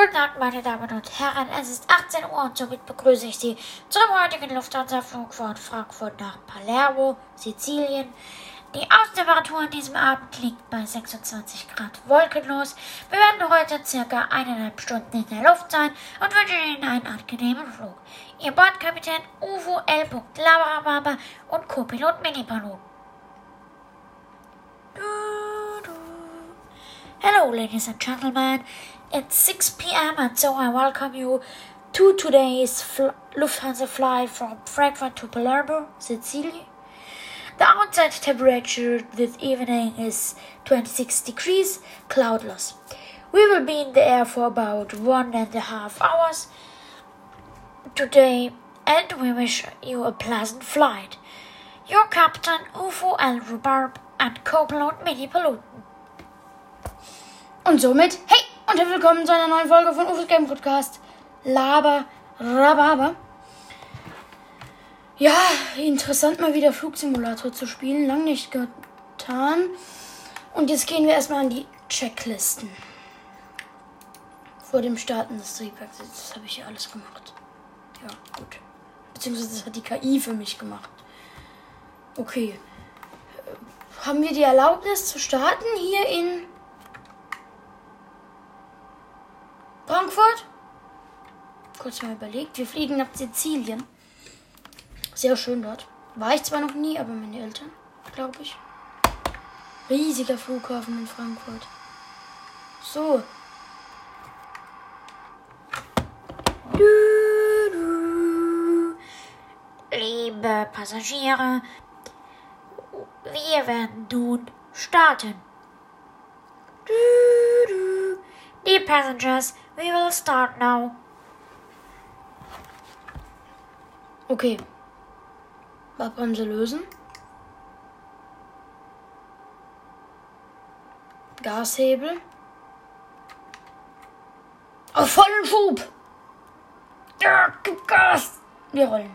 Guten Abend, meine Damen und Herren. Es ist 18 Uhr und somit begrüße ich Sie zum heutigen Lufthansa-Flug von Frankfurt nach Palermo, Sizilien. Die Außentemperatur an diesem Abend liegt bei 26 Grad wolkenlos. Wir werden heute circa eineinhalb Stunden in der Luft sein und wünschen Ihnen einen angenehmen Flug. Ihr Bordkapitän Uvo L. Labarababa und Co-Pilot Minipalot. Hello, ladies and gentlemen. It's 6 p.m. and so I welcome you to today's fl- Lufthansa flight from Frankfurt to Palermo, Sicily. The outside temperature this evening is 26 degrees, cloudless. We will be in the air for about one and a half hours today, and we wish you a pleasant flight. Your captain, UFO Al Rubarb, and co-pilot Mini Paluten. Und somit, hey und willkommen zu einer neuen Folge von UFOs Game Podcast. Laber, Rhabarber. Ja, interessant mal wieder Flugsimulator zu spielen. Lang nicht getan. Und jetzt gehen wir erstmal an die Checklisten. Vor dem Starten des Triebwerks. Das habe ich ja alles gemacht. Ja, gut. Beziehungsweise das hat die KI für mich gemacht. Okay. Haben wir die Erlaubnis zu starten hier in Frankfurt? Kurz mal überlegt. Wir fliegen nach Sizilien. Sehr schön dort. War ich zwar noch nie, aber meine Eltern, glaube ich. Riesiger Flughafen in Frankfurt. So. Liebe Passagiere, wir werden nun starten. Dear passengers, we will start now. Okay. Badbremse lösen. Gashebel. Auf vollen Schub. Ja, gib Gas. Wir rollen.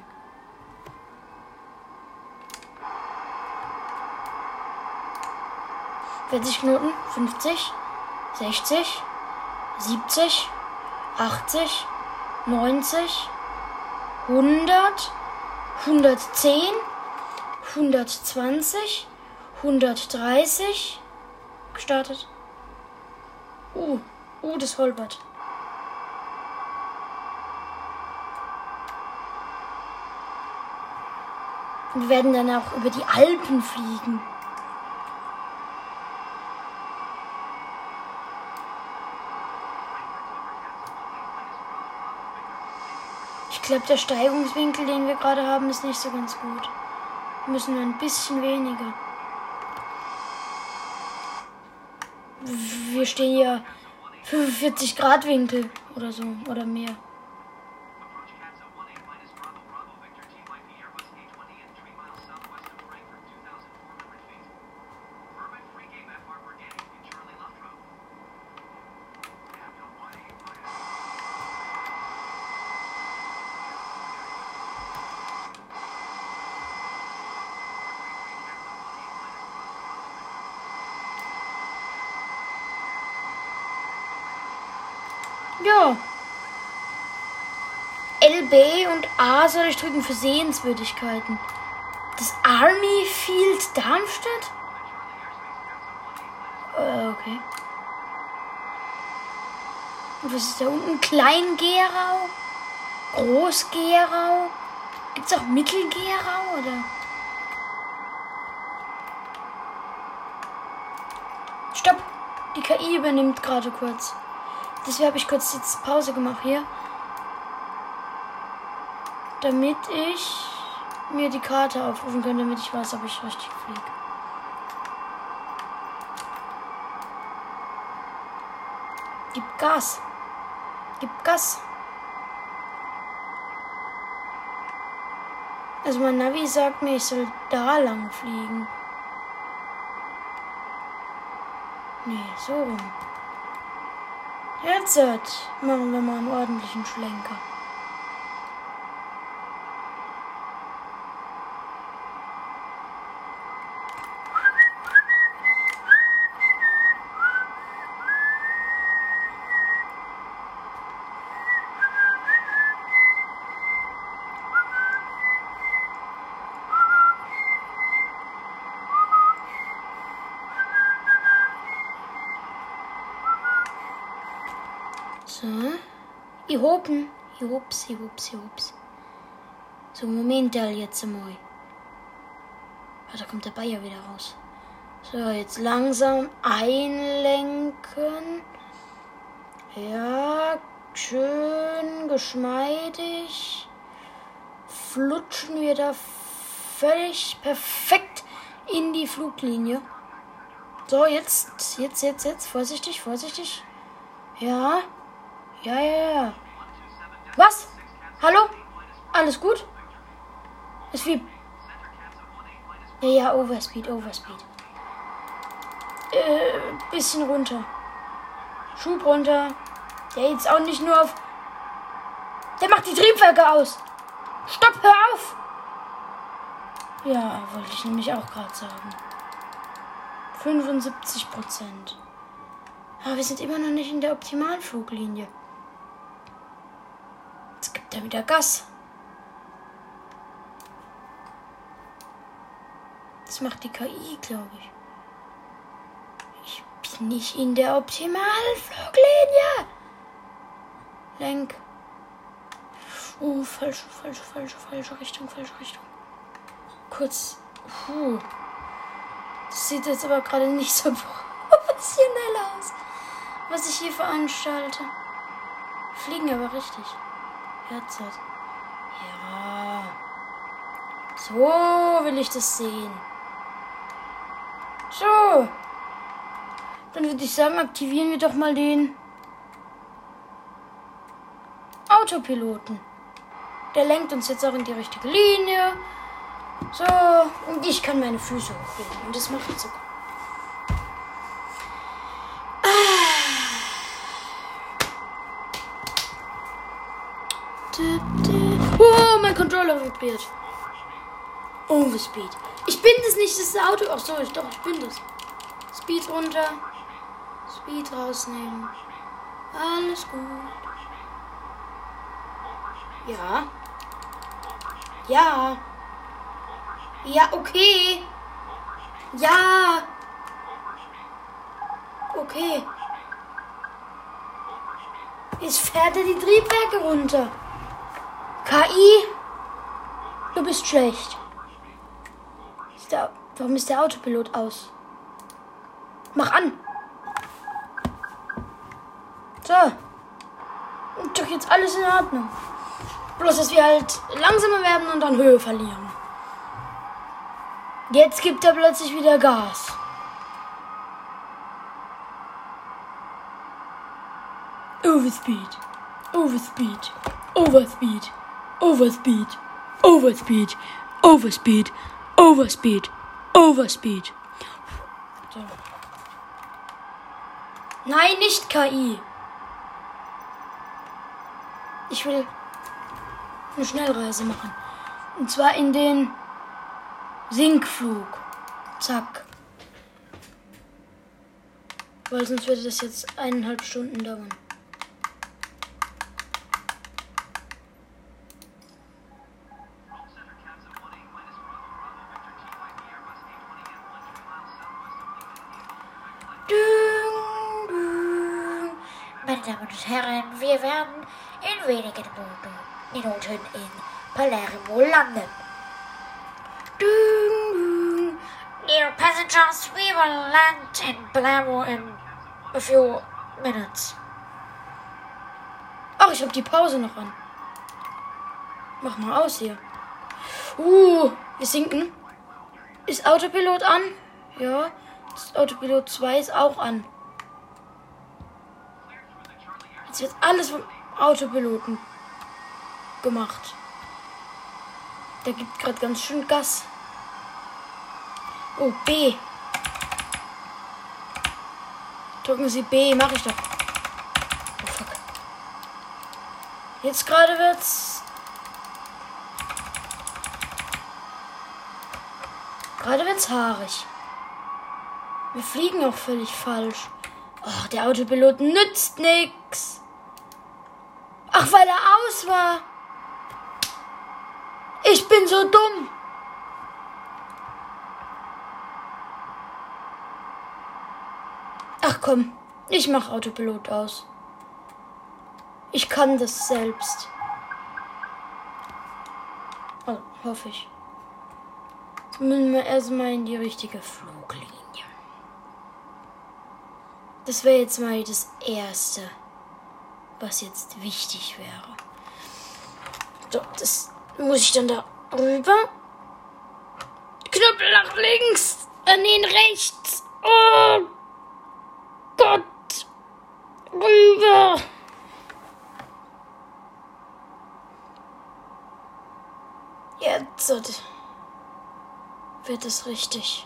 Vierzig Knoten, fünfzig, sechzig, siebzig, achtzig, neunzig, hundert, hundertzehn, hundertzwanzig, hundertdreißig. Gestartet. Uh, uh, das holpert. Wir werden dann auch über die Alpen fliegen. Glaube, der Steigungswinkel, den wir gerade haben, ist nicht so ganz gut. Müssen wir ein bisschen weniger. Wir stehen ja 45 Grad Winkel oder so oder mehr. Ja. LB und A soll ich drücken für Sehenswürdigkeiten. Das Army Field Darmstadt? Äh, okay. Und was ist da unten? Klein-Gerau? Groß-Gerau? Gibt's auch Mittel-Gerau oder? Stopp! Die KI übernimmt gerade kurz. Deswegen habe ich kurz jetzt Pause gemacht hier. Damit ich mir die Karte aufrufen kann, damit ich weiß, ob ich richtig fliege. Gib Gas. Gib Gas. Also mein Navi sagt mir, ich soll da lang fliegen. Nee, so rum. Jetzt machen wir mal einen ordentlichen Schlenker. So. Ich hopen. Ich hups, ich hups, ich hups. So, Moment jetzt mal. Ah, da kommt der Bayer wieder raus. So, jetzt langsam einlenken. Ja, schön geschmeidig. Flutschen wir da völlig perfekt in die Fluglinie. So, jetzt, jetzt, jetzt, jetzt. Vorsichtig, vorsichtig. Ja. Ja, ja, ja. Was? Hallo? Alles gut? Ist wie. Ja, ja, Overspeed, Overspeed. Äh, bisschen runter. Schub runter. Der jetzt auch nicht nur auf. Der macht die Triebwerke aus. Stopp, hör auf! Ja, wollte ich nämlich auch gerade sagen. 75 Prozent. Aber wir sind immer noch nicht in der optimalen Fluglinie. Gibt er wieder Gas. Das macht die KI, glaube ich. Ich bin nicht in der optimalen Fluglinie. Lenk. Oh, falsche, falsche, falsche, falsche Richtung, falsche Richtung. Kurz. Puh. Das sieht jetzt aber gerade nicht so professionell aus, was ich hier veranstalte. Fliegen aber richtig. Herzert. Ja. So will ich das sehen. So. Dann würde ich sagen, aktivieren wir doch mal den Autopiloten. Der lenkt uns jetzt auch in die richtige Linie. So, und ich kann meine Füße hochlegen. Und das macht sogar. Mein Controller vibriert. Overspeed. Ich bin das nicht, das ist das Auto. Ach so, ich, doch, ich bin das. Speed runter. Speed rausnehmen. Alles gut. Ja. Ja. Ja, okay. Ja. Okay. Jetzt fährt er die Triebwerke runter. KI, du bist schlecht. Ist der, warum ist der Autopilot aus? Mach an. So. Und doch jetzt alles in Ordnung. Bloß, dass wir halt langsamer werden und dann Höhe verlieren. Jetzt gibt er plötzlich wieder Gas. Overspeed. Overspeed. Overspeed. Overspeed. Overspeed. Overspeed. Overspeed. Overspeed. So. Nein, nicht KI. Ich will eine Schnellreise machen. Und zwar in den Sinkflug. Zack. Weil sonst würde das jetzt eineinhalb Stunden dauern. Meine Damen und Herren, wir werden in wenigen Minuten in Palermo landen. Dear passengers, we will land in Palermo in a few minutes. Ach, ich hab die Pause noch an. Mach mal aus hier. Uh, wir sinken. Ist Autopilot an? Ja. Das Autopilot 2 ist auch an. Jetzt wird alles vom Autopiloten gemacht. Der gibt gerade ganz schön Gas. Oh, B. Drücken Sie B, mache ich doch. Oh fuck. Jetzt gerade wird's. Gerade wird's haarig. Wir fliegen auch völlig falsch. Oh, der Autopilot nützt nix. Ach, weil er aus war. Ich bin so dumm. Ach komm, ich mach Autopilot aus. Ich kann das selbst. Also, hoffe ich. Jetzt müssen wir erstmal in die richtige Fluglinie. Das wäre jetzt mal das Erste, was jetzt wichtig wäre. So, das muss ich dann da rüber. Knüppel nach links, an den rechts. Oh Gott. Rüber. Jetzt wird es richtig.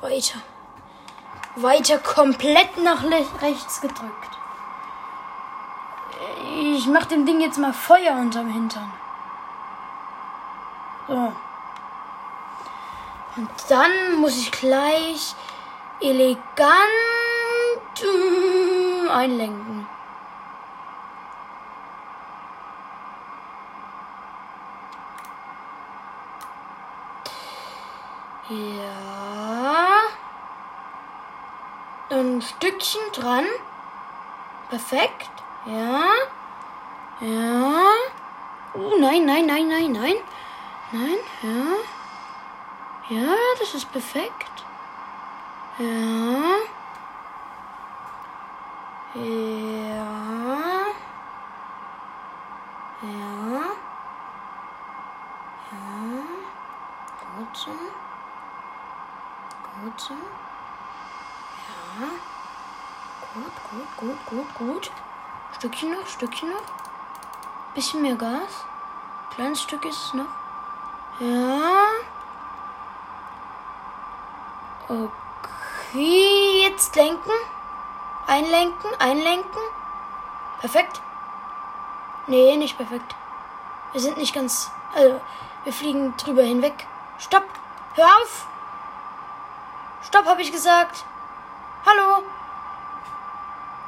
Weiter. Weiter komplett nach rechts gedrückt. Ich mach dem Ding jetzt mal Feuer unterm Hintern. So. Und dann muss ich gleich elegant äh, einlenken. Ja. Ein Stückchen dran. Perfekt. Ja. Ja. Oh, nein, nein, nein, nein, nein. Nein, ja. Ja, das ist perfekt. Ja. Ja. Ja. Ja. Gut so. Gut so. Ja. Gut, gut, gut, gut, gut. Stückchen noch, Stückchen noch. Bisschen mehr Gas. Kleines Stück ist es noch. Ja. Okay, jetzt lenken. Einlenken, einlenken. Perfekt. Nee, nicht perfekt. Wir sind nicht ganz. Also, wir fliegen drüber hinweg. Stopp! Hör auf! Stopp, habe ich gesagt. Hallo!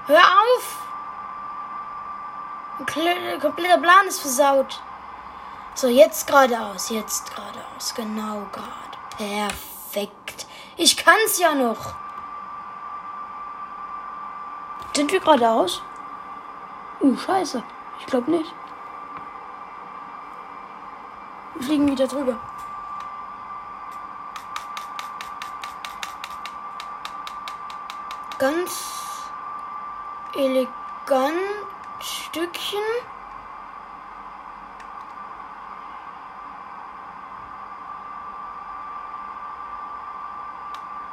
Hör auf! Kompletter Plan ist versaut. So, jetzt geradeaus, jetzt geradeaus. Genau gerade. Perfekt. Ich kann's ja noch. Sind wir geradeaus? Uh, scheiße. Ich glaube nicht. Wir fliegen wieder drüber. Ganz elegant Stückchen.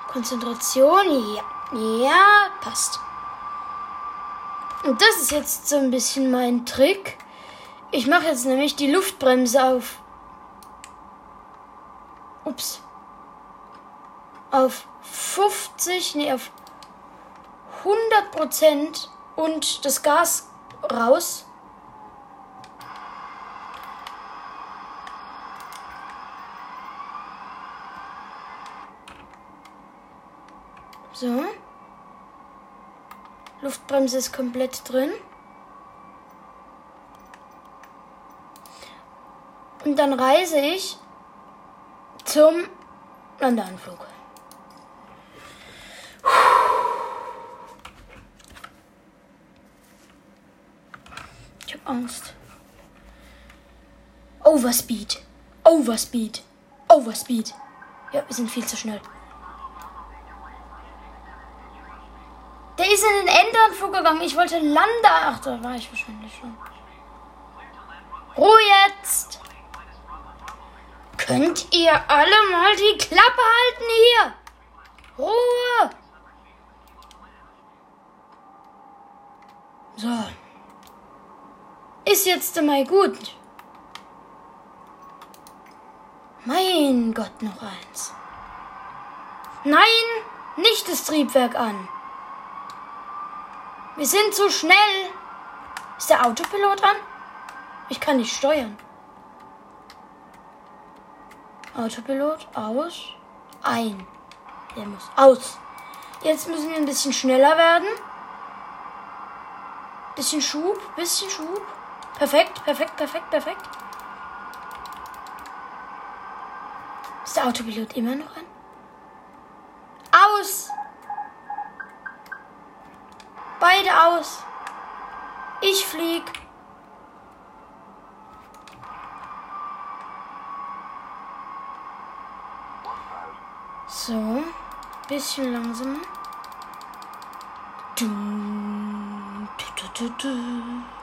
Konzentration, ja. Ja, passt. Und das ist jetzt so ein bisschen mein Trick. Ich mache jetzt nämlich die Luftbremse auf. Ups. Auf 50, nee, auf 100 Prozent und das Gas raus. So. Luftbremse ist komplett drin. Und dann reise ich zum Landeanflug. Ich habe Angst. Overspeed. Overspeed. Overspeed. Ja, wir sind viel zu schnell. Der ist in den Endanflug gegangen. Ich wollte landen. Ach, da war ich wahrscheinlich schon. Ruhe jetzt! Könnt ihr alle mal die Klappe halten hier? Ruhe! So. Ist jetzt mal gut. Mein Gott, noch eins. Nein, nicht das Triebwerk an. Wir sind zu schnell. Ist der Autopilot an? Ich kann nicht steuern. Autopilot aus. Ein. Der muss aus. Jetzt müssen wir ein bisschen schneller werden. Bisschen Schub, bisschen Schub. Perfekt, perfekt, perfekt, perfekt. Ist der Autopilot immer noch an? Aus! Beide aus. Ich flieg. So. Bisschen langsamer. Du, du, du, du, du. Du,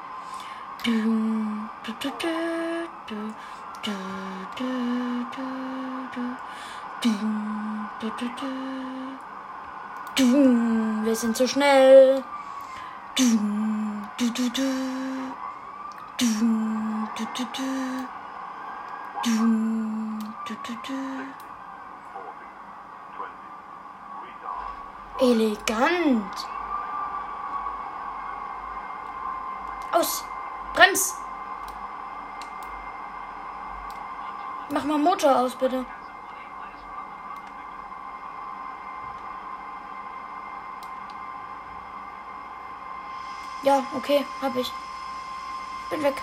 wir sind so schnell. Elegant. Aus. Brems. Mach mal Motor aus, bitte. Ja, okay, hab ich. Bin weg.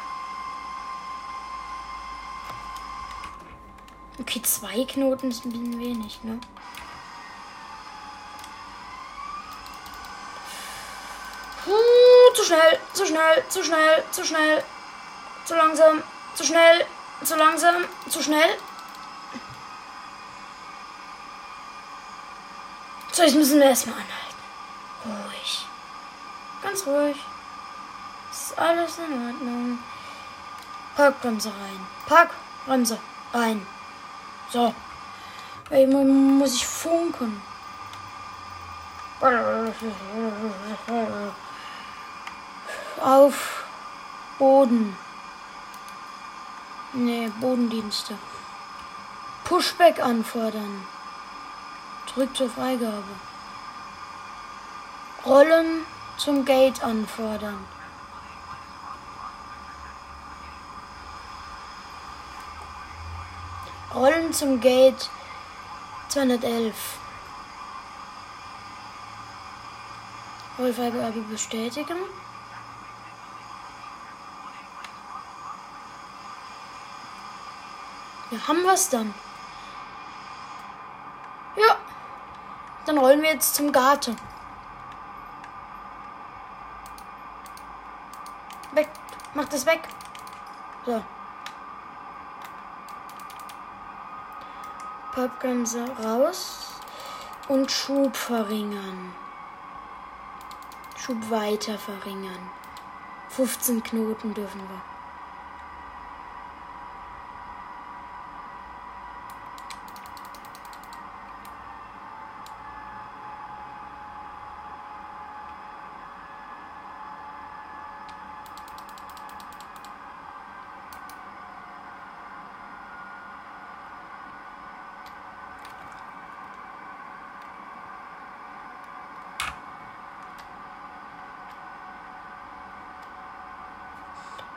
Okay, zwei Knoten ist ein wenig, ne? Huh, zu schnell, zu schnell, zu schnell, zu schnell, zu langsam, zu schnell, zu langsam, zu schnell. So, jetzt müssen wir erstmal anhalten. Ruhig. Ganz ruhig. Ist alles in Ordnung. Parkbremse rein. Parkbremse rein. So. Ey, muss ich funken. Auf Boden. Nee, Bodendienste. Pushback anfordern. Drück zur Freigabe. Rollen zum Gate anfordern. Rollen zum Gate 211. Rollfreigabe bestätigen. Ja, haben wir es dann. Ja. Dann rollen wir jetzt zum Garten. Weg. Mach das weg. So. Pappbremse raus. Und Schub verringern. Schub weiter verringern. 15 Knoten dürfen wir.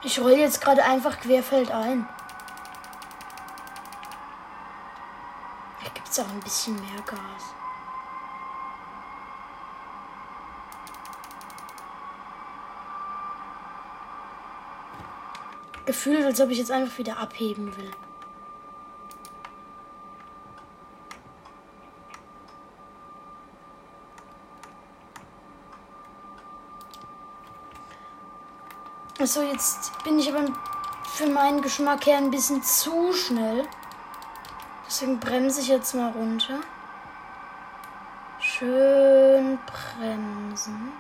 Ich roll jetzt gerade einfach querfeldein. Da gibt es auch ein bisschen mehr Gas. Gefühlt, als ob ich jetzt einfach wieder abheben will. Achso, jetzt bin ich aber für meinen Geschmack her ein bisschen zu schnell. Deswegen bremse ich jetzt mal runter. Schön bremsen.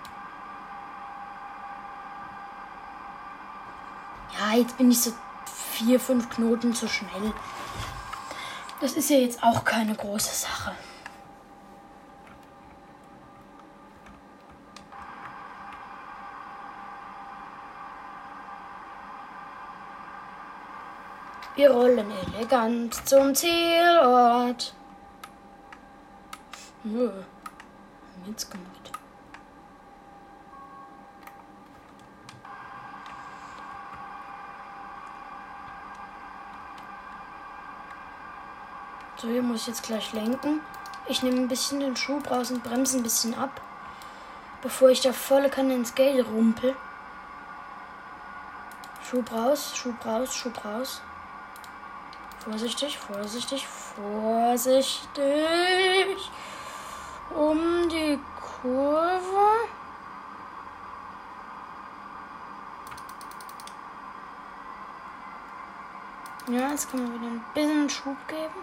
Ja, jetzt bin ich so vier, fünf Knoten zu schnell. Das ist ja jetzt auch keine große Sache. Wir rollen elegant zum Zielort. Nö, nichts gemacht. So, hier muss ich jetzt gleich lenken. Ich nehme ein bisschen den Schub raus und bremse ein bisschen ab, bevor ich da volle Kanne ins Geld rumpel. Schub raus, Schub raus, Schub raus. Vorsichtig, vorsichtig, vorsichtig. Um die Kurve. Ja, jetzt können wir wieder ein bisschen Schub geben.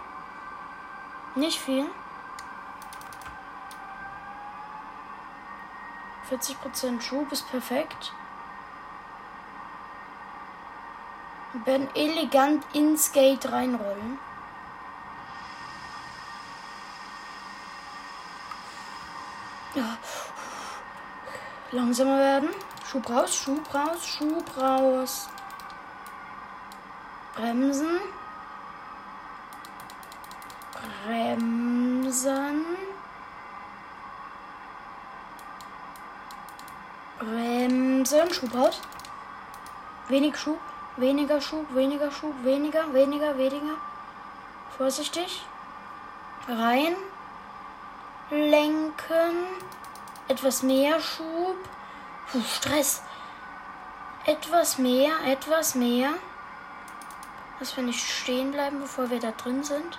Nicht viel. 40% Schub ist perfekt. Wir werden elegant ins Gate reinrollen. Ja. Langsamer werden. Schub raus, Schub raus, Schub raus. Bremsen. Bremsen. Bremsen. Schub raus. Wenig Schub. Weniger Schub, weniger Schub, weniger, weniger, weniger. Vorsichtig. Rein. Lenken. Etwas mehr Schub. Puh, Stress. Etwas mehr, etwas mehr. Dass wir nicht stehen bleiben, bevor wir da drin sind.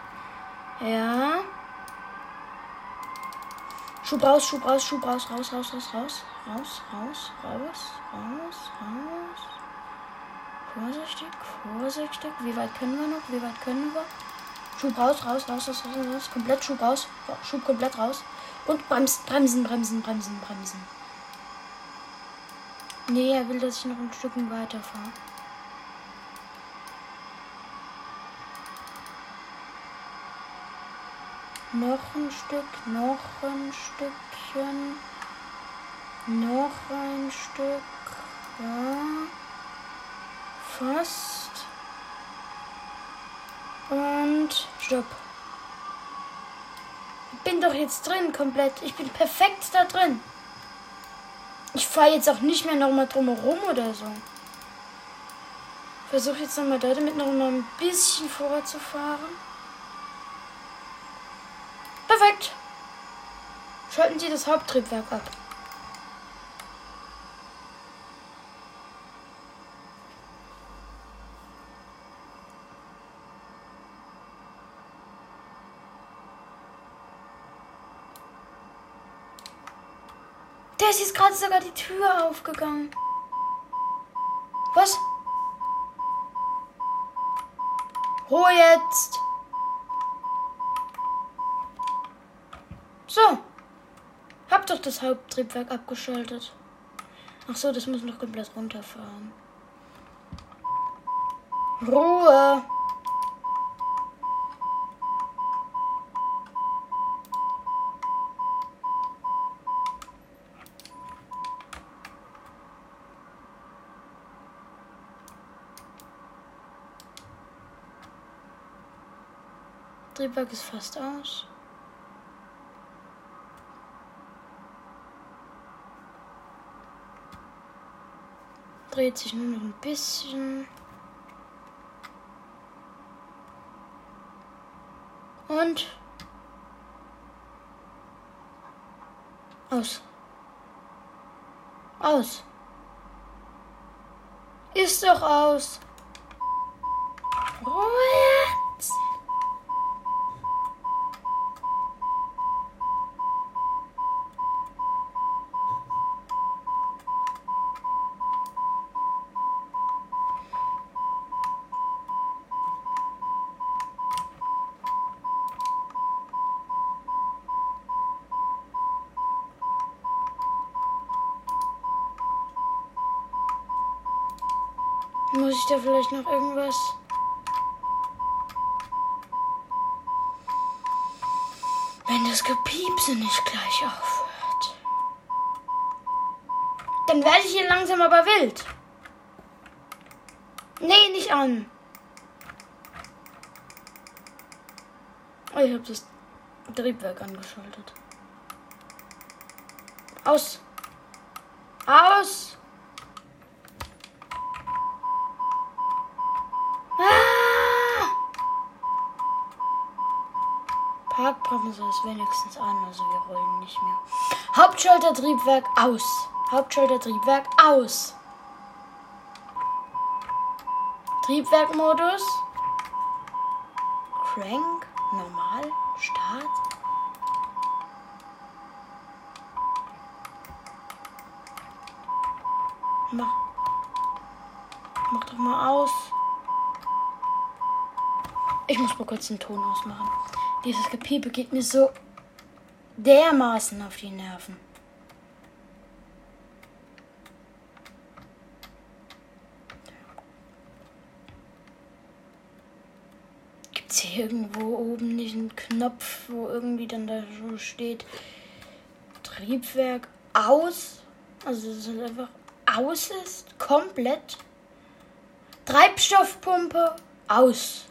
Ja. Schub raus, Schub raus, Schub raus, raus, raus, raus, raus, raus, raus, raus, raus, raus. Vorsichtig, vorsichtig. Wie weit können wir noch? Wie weit können wir? Schub raus, raus, raus, raus, raus, raus. Komplett Schub raus. Schub komplett raus. Und bremsen, bremsen, bremsen, bremsen, bremsen. Nee, er will, dass ich noch ein Stückchen weiterfahre. Noch ein Stück, noch ein Stückchen. Noch ein Stück. Ja. Fast. Und stopp. Bin doch jetzt drin komplett. Ich bin perfekt da drin. Ich fahre jetzt auch nicht mehr nochmal drumherum oder so. Versuche jetzt nochmal da damit noch mal ein bisschen vorwärts zu fahren. Perfekt. Schalten Sie das Haupttriebwerk ab. Der ist jetzt gerade sogar die Tür aufgegangen. Was? Ruhe jetzt. So. Hab doch das Haupttriebwerk abgeschaltet. Ach so, das muss noch komplett runterfahren. Ruhe. Triebwerk ist fast aus. Dreht sich nur noch ein bisschen. Und aus. Aus. Ist doch aus. What? Muss ich noch irgendwas? Wenn das Gepiepse nicht gleich aufhört. Dann werde ich hier langsam aber wild. Nee, nicht an. Oh, ich habe das Triebwerk angeschaltet. Aus. Aus. Parkbremse ist wenigstens an, also wir rollen nicht mehr. Hauptschaltertriebwerk aus. Hauptschaltertriebwerk aus. Triebwerkmodus. Crank. Normal. Start. Mach. Mach doch mal aus. Ich muss mal kurz den Ton ausmachen. Dieses Gepiepe geht mir so dermaßen auf die Nerven. Gibt's hier irgendwo oben nicht einen Knopf, wo irgendwie dann da so steht Triebwerk aus? Also dass es einfach aus ist, komplett. Treibstoffpumpe aus.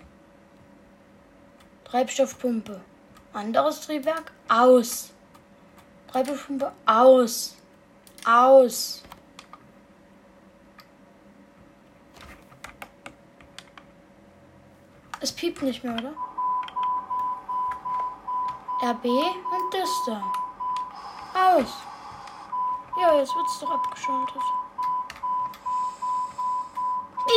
Treibstoffpumpe. Anderes Triebwerk aus. Treibstoffpumpe aus. Aus. Es piept nicht mehr, oder? RB und Düster. Aus. Ja, jetzt wird es doch abgeschaltet.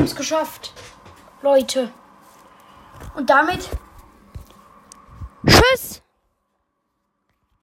haben es geschafft. Leute. Und damit